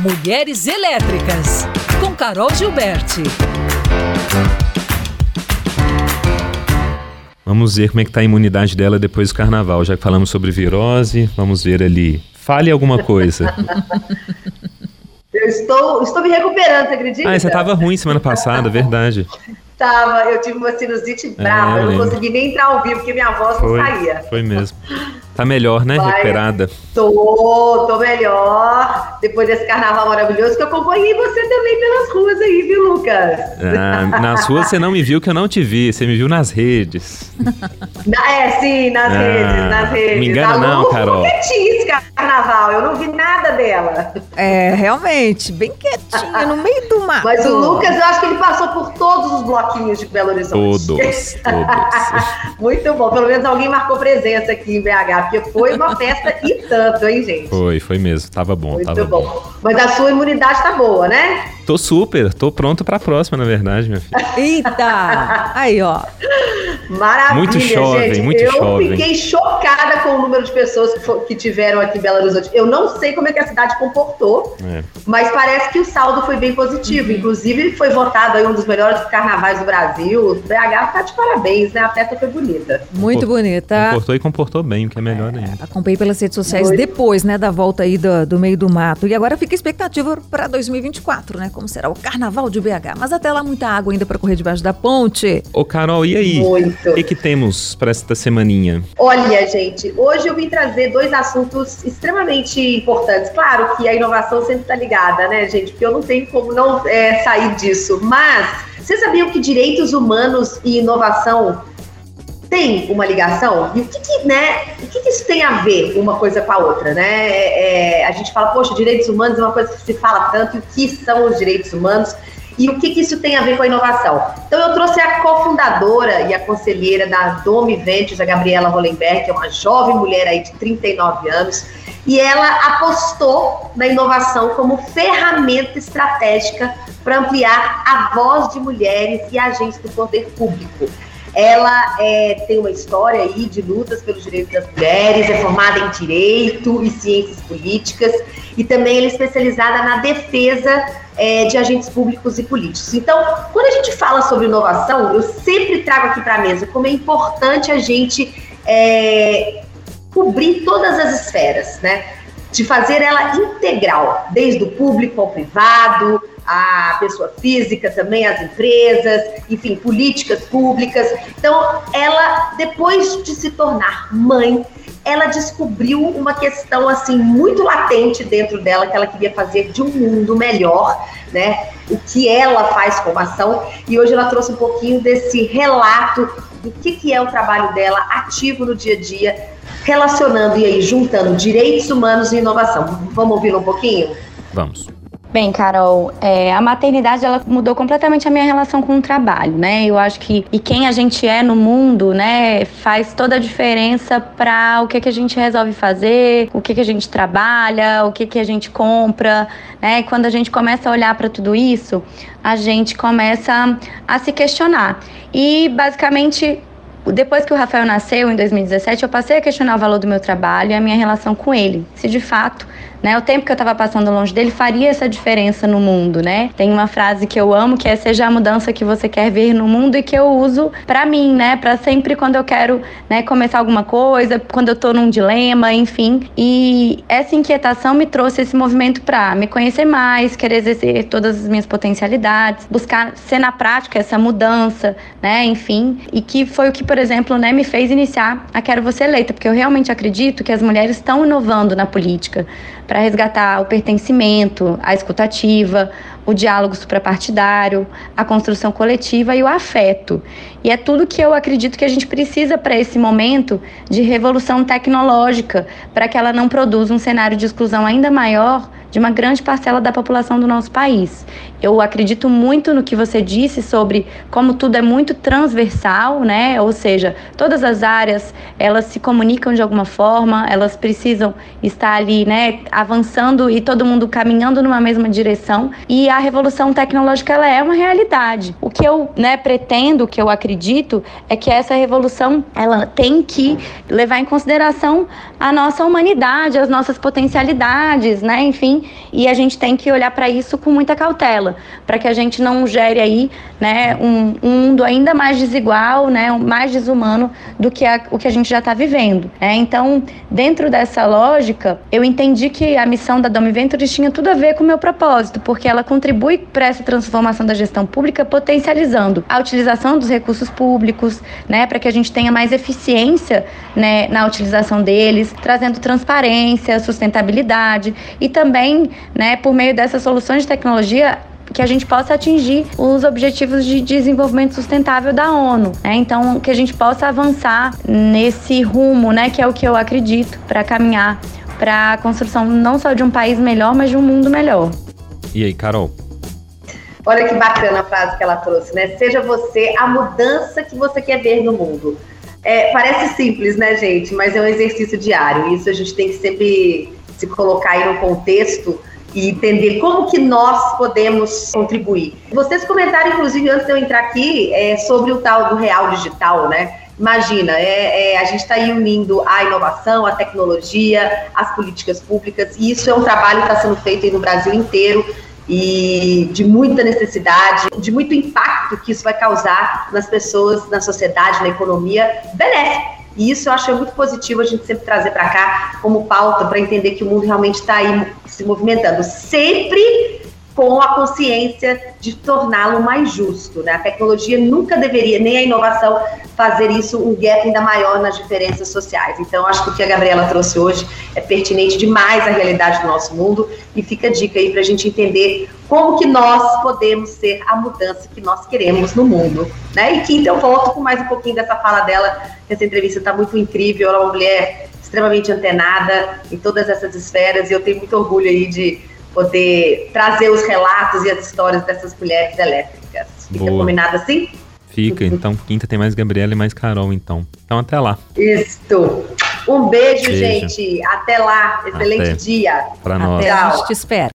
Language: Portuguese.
Mulheres Elétricas, com Carol Gilberti. Vamos ver como é que tá a imunidade dela depois do carnaval. Já que falamos sobre virose, vamos ver ali. Fale alguma coisa. Eu estou, estou me recuperando, você acredita? Ah, você estava ruim semana passada, verdade. Tava, eu tive uma sinusite brava, é, eu, eu não consegui nem entrar ao vivo, porque minha voz foi, não saía. Foi mesmo. Tá melhor, né? Vai, Recuperada. Tô, tô melhor. Depois desse carnaval maravilhoso que eu acompanhei você também pelas ruas aí, viu, Lucas? Ah, nas ruas você não me viu que eu não te vi, você me viu nas redes. é, sim, nas ah, redes, nas redes. Me engana não, Carol. Quietinha esse carnaval, eu não vi nada dela. É, realmente, bem quietinha, no meio do mato. Mas o Lucas, eu acho que ele passou por todos os bloquinhos de Belo Horizonte. Todos, todos. Muito bom, pelo menos alguém marcou presença aqui em BH porque foi uma festa e tanto, hein, gente? Foi, foi mesmo. Tava bom, Muito tava bom. bom. Mas a sua imunidade tá boa, né? Tô super, tô pronto pra próxima, na verdade, minha filha. Eita! Aí, ó. Maravilha, muito jovem, gente. muito eu jovem. Eu fiquei chocada com o número de pessoas que, for, que, tiveram aqui em Belo Horizonte. Eu não sei como é que a cidade comportou, é. mas parece que o saldo foi bem positivo. Uhum. Inclusive, foi votado aí um dos melhores carnavais do Brasil. O BH tá de parabéns, né? A festa foi bonita. Muito bonita. Comportou e comportou bem, o que é melhor ainda. Acompanhei pelas redes sociais muito. depois, né, da volta aí do, do meio do mato. E agora fica a expectativa para 2024, né? Como será o carnaval de BH. Mas até lá, muita água ainda para correr debaixo da ponte. Ô, Carol, e aí? Muito. O que, que temos para esta semaninha? Olha, gente, hoje eu vim trazer dois assuntos extremamente importantes. Claro que a inovação sempre está ligada, né, gente? Porque eu não tenho como não é, sair disso. Mas vocês sabiam que direitos humanos e inovação tem uma ligação? E o que, que né, o que, que, isso tem a ver uma coisa com a outra, né? É, é, a gente fala, poxa, direitos humanos é uma coisa que se fala tanto, e o que são os direitos humanos? E o que, que isso tem a ver com a inovação? Então, eu trouxe a cofundadora e a conselheira da Dome Ventures, a Gabriela Hollenberg, que é uma jovem mulher aí de 39 anos, e ela apostou na inovação como ferramenta estratégica para ampliar a voz de mulheres e agentes do poder público. Ela é, tem uma história aí de lutas pelos direitos das mulheres, é formada em Direito e Ciências Políticas e também ela é especializada na defesa é, de agentes públicos e políticos. Então, quando a gente fala sobre inovação, eu sempre trago aqui para a mesa como é importante a gente é, cobrir todas as esferas, né? De fazer ela integral, desde o público ao privado, a pessoa física também, as empresas, enfim, políticas públicas. Então, ela, depois de se tornar mãe, ela descobriu uma questão assim muito latente dentro dela que ela queria fazer de um mundo melhor, né? O que ela faz como ação e hoje ela trouxe um pouquinho desse relato do que, que é o trabalho dela ativo no dia a dia, relacionando e aí juntando direitos humanos e inovação. Vamos ouvir um pouquinho? Vamos. Bem, Carol, é, a maternidade ela mudou completamente a minha relação com o trabalho, né? Eu acho que e quem a gente é no mundo, né, faz toda a diferença para o que que a gente resolve fazer, o que que a gente trabalha, o que que a gente compra, né? Quando a gente começa a olhar para tudo isso, a gente começa a se questionar. E basicamente depois que o Rafael nasceu, em 2017, eu passei a questionar o valor do meu trabalho e a minha relação com ele. Se de fato né? O tempo que eu estava passando longe dele faria essa diferença no mundo, né? Tem uma frase que eu amo que é seja a mudança que você quer ver no mundo e que eu uso para mim, né? Para sempre quando eu quero, né, começar alguma coisa, quando eu tô num dilema, enfim. E essa inquietação me trouxe esse movimento para me conhecer mais, querer exercer todas as minhas potencialidades, buscar ser na prática essa mudança, né? Enfim, e que foi o que, por exemplo, né, me fez iniciar a Quero Você Eleita, porque eu realmente acredito que as mulheres estão inovando na política para resgatar o pertencimento, a escutativa, o diálogo suprapartidário, a construção coletiva e o afeto. E é tudo que eu acredito que a gente precisa para esse momento de revolução tecnológica, para que ela não produza um cenário de exclusão ainda maior de uma grande parcela da população do nosso país. Eu acredito muito no que você disse sobre como tudo é muito transversal, né? Ou seja, todas as áreas, elas se comunicam de alguma forma, elas precisam estar ali, né, avançando e todo mundo caminhando numa mesma direção. E a revolução tecnológica ela é uma realidade. O que eu, né, pretendo, o que eu acredito é que essa revolução ela tem que levar em consideração a nossa humanidade, as nossas potencialidades, né? Enfim, e a gente tem que olhar para isso com muita cautela, para que a gente não gere aí, né, um, um, mundo ainda mais desigual, né, mais desumano do que a, o que a gente já está vivendo. Né? Então, dentro dessa lógica, eu entendi que a missão da Domi Ventures tinha tudo a ver com o meu propósito, porque ela contribui para essa transformação da gestão pública, potencializando a utilização dos recursos públicos, né, para que a gente tenha mais eficiência, né, na utilização deles, trazendo transparência, sustentabilidade e também, né, por meio dessas soluções de tecnologia, que a gente possa atingir os objetivos de desenvolvimento sustentável da ONU. Né? Então, que a gente possa avançar nesse rumo, né, que é o que eu acredito, para caminhar para a construção não só de um país melhor, mas de um mundo melhor. E aí, Carol? Olha que bacana a frase que ela trouxe, né? Seja você a mudança que você quer ver no mundo. É, parece simples, né, gente? Mas é um exercício diário. Isso a gente tem que sempre se colocar aí no contexto e entender como que nós podemos contribuir. Vocês comentaram, inclusive, antes de eu entrar aqui, é, sobre o tal do real digital, né? Imagina, é, é, a gente está aí unindo a inovação, a tecnologia, as políticas públicas, e isso é um trabalho que está sendo feito no Brasil inteiro e de muita necessidade, de muito impacto que isso vai causar nas pessoas, na sociedade, na economia, benéfico e isso eu acho muito positivo a gente sempre trazer para cá como pauta para entender que o mundo realmente está aí se movimentando. Sempre com a consciência de torná-lo mais justo. Né? A tecnologia nunca deveria, nem a inovação, fazer isso um gap ainda maior nas diferenças sociais. Então, acho que o que a Gabriela trouxe hoje é pertinente demais à realidade do nosso mundo e fica a dica aí para a gente entender como que nós podemos ser a mudança que nós queremos no mundo. Né? E quinta, eu volto com mais um pouquinho dessa fala dela, essa entrevista está muito incrível, ela é uma mulher extremamente antenada em todas essas esferas e eu tenho muito orgulho aí de poder trazer os relatos e as histórias dessas mulheres elétricas. Fica Boa. combinado assim? Fica, então quinta tem mais Gabriela e mais Carol, então. Então até lá. Isso. Um beijo, beijo. gente. Até lá. Excelente até. dia. Pra nós. Até, a gente te espera.